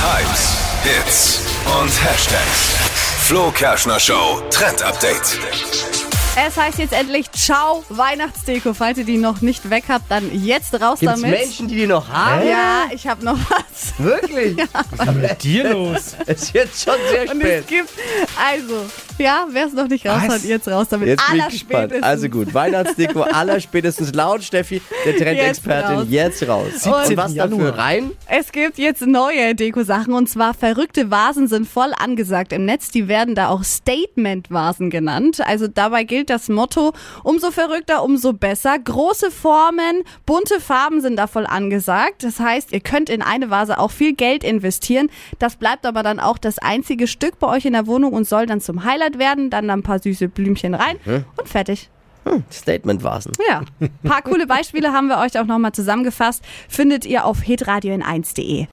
Hypes, Hits und Hashtags. Flo Kerschner Show Trend Update. Es heißt jetzt endlich Ciao Weihnachtsdeko. Falls ihr die noch nicht weg habt, dann jetzt raus Gibt es damit. Menschen, die die noch haben? Ja, ich habe noch was. Wirklich? Was ist mit dir los? Es ist jetzt schon sehr Und spät. es gibt, also, ja, wer es noch nicht raus Was? hat, jetzt raus damit. Jetzt bin ich gespannt. Also gut, Weihnachtsdeko aller spätestens laut Steffi, der Jetzt Trendexpertin, raus. jetzt raus. 17. Und was Januar. dafür rein? Es gibt jetzt neue Deko-Sachen und zwar verrückte Vasen sind voll angesagt im Netz. Die werden da auch Statement-Vasen genannt. Also dabei gilt das Motto, umso verrückter, umso besser. Große Formen, bunte Farben sind da voll angesagt. Das heißt, ihr könnt in eine Vase auch viel Geld investieren. Das bleibt aber dann auch das einzige Stück bei euch in der Wohnung und soll dann zum Highlight werden. Dann ein paar süße Blümchen rein und fertig. Statement-Vasen. Ja, ein paar coole Beispiele haben wir euch auch nochmal zusammengefasst. Findet ihr auf hitradio in 1.de.